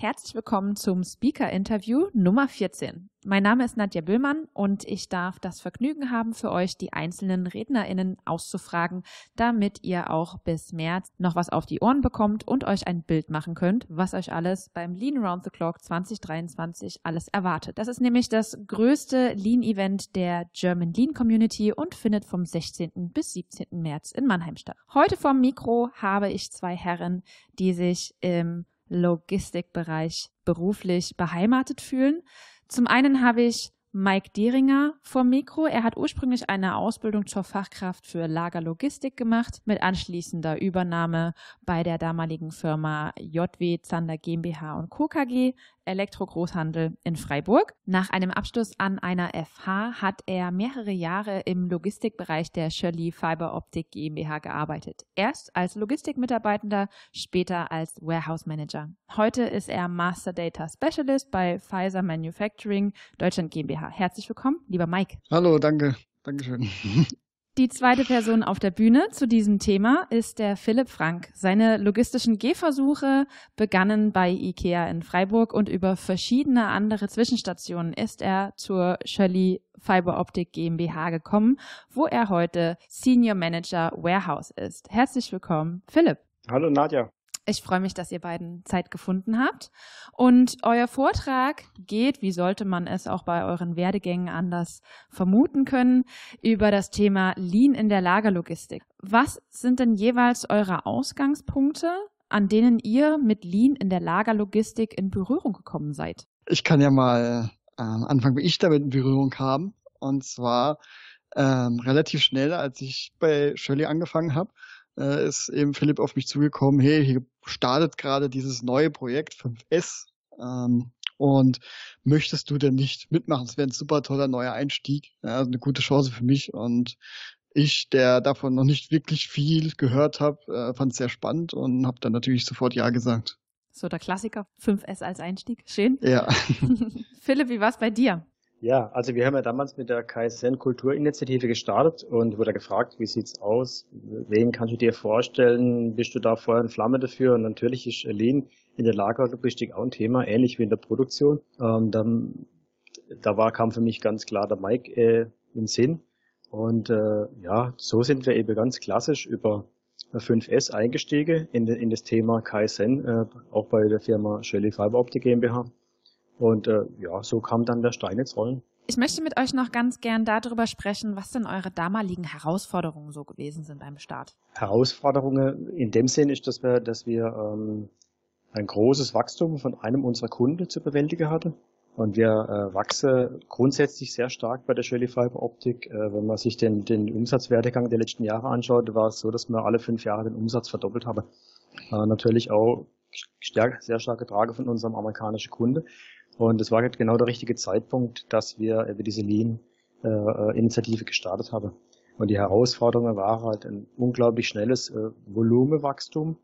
Herzlich willkommen zum Speaker-Interview Nummer 14. Mein Name ist Nadja Büllmann und ich darf das Vergnügen haben, für euch die einzelnen RednerInnen auszufragen, damit ihr auch bis März noch was auf die Ohren bekommt und euch ein Bild machen könnt, was euch alles beim Lean Round the Clock 2023 alles erwartet. Das ist nämlich das größte Lean-Event der German Lean Community und findet vom 16. bis 17. März in Mannheim statt. Heute vom Mikro habe ich zwei Herren, die sich im Logistikbereich beruflich beheimatet fühlen. Zum einen habe ich Mike Dieringer vom Mikro. Er hat ursprünglich eine Ausbildung zur Fachkraft für Lagerlogistik gemacht, mit anschließender Übernahme bei der damaligen Firma JW Zander GmbH und Co. KG. Elektrogroßhandel in Freiburg. Nach einem Abschluss an einer FH hat er mehrere Jahre im Logistikbereich der Shirley Fiber Optic GmbH gearbeitet. Erst als Logistikmitarbeitender, später als Warehouse Manager. Heute ist er Master Data Specialist bei Pfizer Manufacturing Deutschland GmbH. Herzlich willkommen, lieber Mike. Hallo, danke. Dankeschön. Die zweite Person auf der Bühne zu diesem Thema ist der Philipp Frank. Seine logistischen Gehversuche begannen bei IKEA in Freiburg und über verschiedene andere Zwischenstationen ist er zur Shirley Fiber Optic GmbH gekommen, wo er heute Senior Manager Warehouse ist. Herzlich willkommen, Philipp. Hallo Nadja. Ich freue mich, dass ihr beiden Zeit gefunden habt. Und euer Vortrag geht, wie sollte man es auch bei euren Werdegängen anders vermuten können, über das Thema Lean in der Lagerlogistik. Was sind denn jeweils eure Ausgangspunkte, an denen ihr mit Lean in der Lagerlogistik in Berührung gekommen seid? Ich kann ja mal ähm, anfangen, wie ich damit in Berührung kam. Und zwar ähm, relativ schnell, als ich bei Shirley angefangen habe äh, ist eben Philipp auf mich zugekommen, hey, hier startet gerade dieses neue Projekt 5S ähm, und möchtest du denn nicht mitmachen? Das wäre ein super toller neuer Einstieg, ja, also eine gute Chance für mich und ich, der davon noch nicht wirklich viel gehört habe, äh, fand es sehr spannend und habe dann natürlich sofort Ja gesagt. So der Klassiker 5S als Einstieg. Schön. Ja. Philipp, wie war es bei dir? Ja, also wir haben ja damals mit der KSN Kulturinitiative gestartet und wurde gefragt, wie sieht's aus? Wen kannst du dir vorstellen? Bist du da Feuer und Flamme dafür? Und natürlich ist Lean in der Lagerlogistik auch ein Thema, ähnlich wie in der Produktion. Ähm, dann, da war, kam für mich ganz klar der Mike äh, in Sinn. Und äh, ja, so sind wir eben ganz klassisch über 5S eingestiegen in, in das Thema KSN, äh, auch bei der Firma Shelley Fiber Optik GmbH. Und äh, ja, so kam dann der Stein ins Rollen. Ich möchte mit euch noch ganz gern darüber sprechen, was denn eure damaligen Herausforderungen so gewesen sind beim Start. Herausforderungen in dem Sinn ist, dass wir, dass wir ähm, ein großes Wachstum von einem unserer Kunden zu bewältigen hatten. Und wir äh, wachsen grundsätzlich sehr stark bei der Shirley Fiber Optik. Äh, wenn man sich den, den Umsatzwertegang der letzten Jahre anschaut, war es so, dass wir alle fünf Jahre den Umsatz verdoppelt haben. Äh, natürlich auch stark, sehr starke Trage von unserem amerikanischen Kunde. Und es war halt genau der richtige Zeitpunkt, dass wir über diese Lean-Initiative gestartet haben. Und die Herausforderung war halt ein unglaublich schnelles äh, Volumenwachstum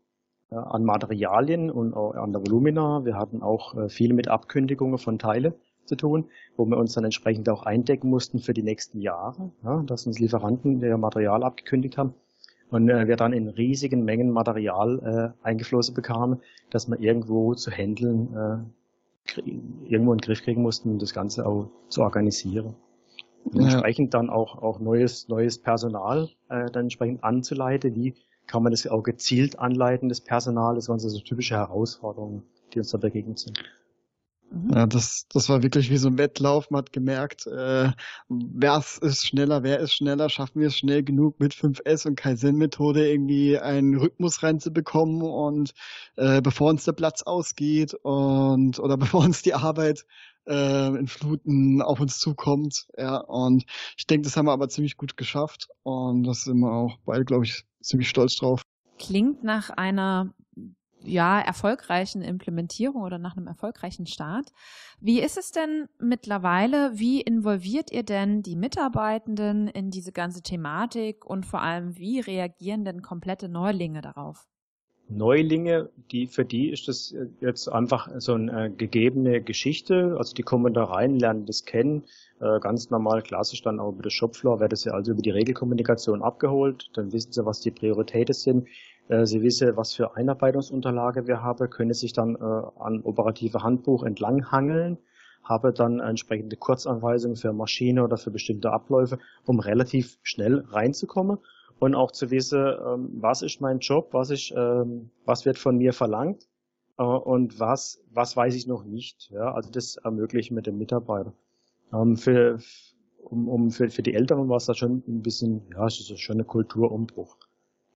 äh, an Materialien und an der Volumina. Wir hatten auch äh, viel mit Abkündigungen von Teile zu tun, wo wir uns dann entsprechend auch eindecken mussten für die nächsten Jahre, ja, dass uns Lieferanten ihr Material abgekündigt haben und äh, wir dann in riesigen Mengen Material äh, eingeflossen bekamen, dass wir irgendwo zu handeln äh, irgendwo in den Griff kriegen mussten, um das Ganze auch zu organisieren. Und entsprechend dann auch, auch neues, neues Personal äh, dann entsprechend anzuleiten. Wie kann man das auch gezielt anleiten, das Personal? Das waren so typische Herausforderungen, die uns da begegnet sind. Mhm. Ja, das, das war wirklich wie so ein Wettlauf. Man hat gemerkt, äh, wer ist schneller, wer ist schneller, schaffen wir es schnell genug mit 5S und Kaizen-Methode irgendwie einen Rhythmus reinzubekommen und äh, bevor uns der Platz ausgeht und oder bevor uns die Arbeit äh, in Fluten auf uns zukommt. Ja, und ich denke, das haben wir aber ziemlich gut geschafft und das sind wir auch beide, glaube ich, ziemlich stolz drauf. Klingt nach einer ja, erfolgreichen Implementierung oder nach einem erfolgreichen Start. Wie ist es denn mittlerweile? Wie involviert ihr denn die Mitarbeitenden in diese ganze Thematik und vor allem, wie reagieren denn komplette Neulinge darauf? Neulinge, die, für die ist das jetzt einfach so eine gegebene Geschichte. Also die kommen da rein, lernen das kennen. Äh, ganz normal, klassisch dann auch über das Shopfloor wird das ja also über die Regelkommunikation abgeholt. Dann wissen sie, was die Prioritäten sind Äh, sie wissen, was für Einarbeitungsunterlage wir haben, können sich dann äh, an operative Handbuch entlanghangeln, habe dann entsprechende Kurzanweisungen für Maschine oder für bestimmte Abläufe, um relativ schnell reinzukommen. Und auch zu wissen, ähm, was ist mein Job, was ist, ähm, was wird von mir verlangt? Äh, und was, was weiß ich noch nicht. Ja, also das ermöglicht mit dem Mitarbeiter. Ähm, für, um, um für, für die Älteren war es da schon ein bisschen, ja, es ist schon ein Kulturumbruch,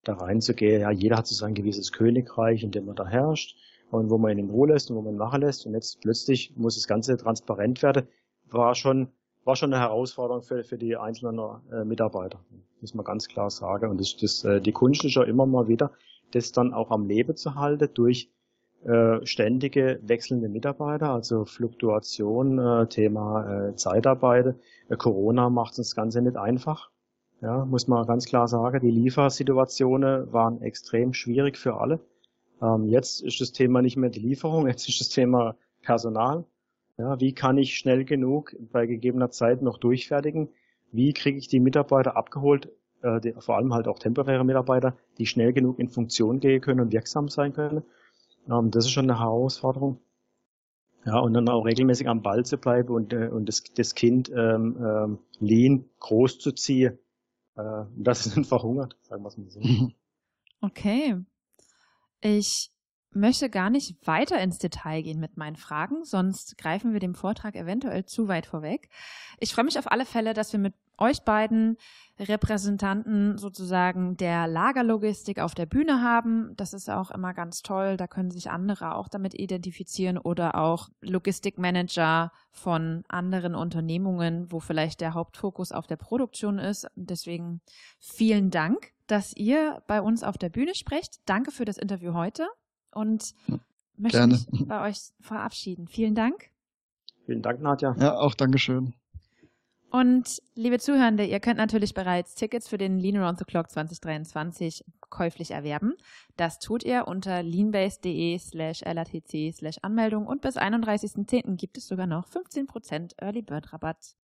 da reinzugehen. Ja, jeder hat so sein gewisses Königreich, in dem man da herrscht und wo man ihn in Ruhe lässt und wo man ihn machen lässt. Und jetzt plötzlich muss das Ganze transparent werden. War schon, war schon eine Herausforderung für, für die einzelnen äh, Mitarbeiter, muss man ganz klar sagen. Und das, das, äh, die Kunst ist ja immer mal wieder, das dann auch am Leben zu halten durch äh, ständige wechselnde Mitarbeiter, also Fluktuation, äh, Thema äh, Zeitarbeit. Äh, Corona macht das Ganze nicht einfach. Ja, muss man ganz klar sagen. Die Liefersituationen waren extrem schwierig für alle. Ähm, jetzt ist das Thema nicht mehr die Lieferung, jetzt ist das Thema Personal. Ja, wie kann ich schnell genug bei gegebener Zeit noch durchfertigen? Wie kriege ich die Mitarbeiter abgeholt, äh, die, vor allem halt auch temporäre Mitarbeiter, die schnell genug in Funktion gehen können und wirksam sein können? Ähm, das ist schon eine Herausforderung. Ja, und dann auch regelmäßig am Ball zu bleiben und, äh, und das, das Kind ähm, ähm, lean groß zu ziehen, äh, dass es nicht verhungert, sagen wir es mal so. Okay. Ich möchte gar nicht weiter ins Detail gehen mit meinen Fragen, sonst greifen wir dem Vortrag eventuell zu weit vorweg. Ich freue mich auf alle Fälle, dass wir mit euch beiden Repräsentanten sozusagen der Lagerlogistik auf der Bühne haben. Das ist auch immer ganz toll. Da können sich andere auch damit identifizieren oder auch Logistikmanager von anderen Unternehmungen, wo vielleicht der Hauptfokus auf der Produktion ist. Deswegen vielen Dank, dass ihr bei uns auf der Bühne sprecht. Danke für das Interview heute und möchte Gerne. mich bei euch verabschieden. Vielen Dank. Vielen Dank, Nadja. Ja, auch Dankeschön. Und liebe Zuhörende, ihr könnt natürlich bereits Tickets für den Lean Around the Clock 2023 käuflich erwerben. Das tut ihr unter leanbase.de slash latc slash Anmeldung und bis 31.10. gibt es sogar noch 15% Early Bird Rabatt.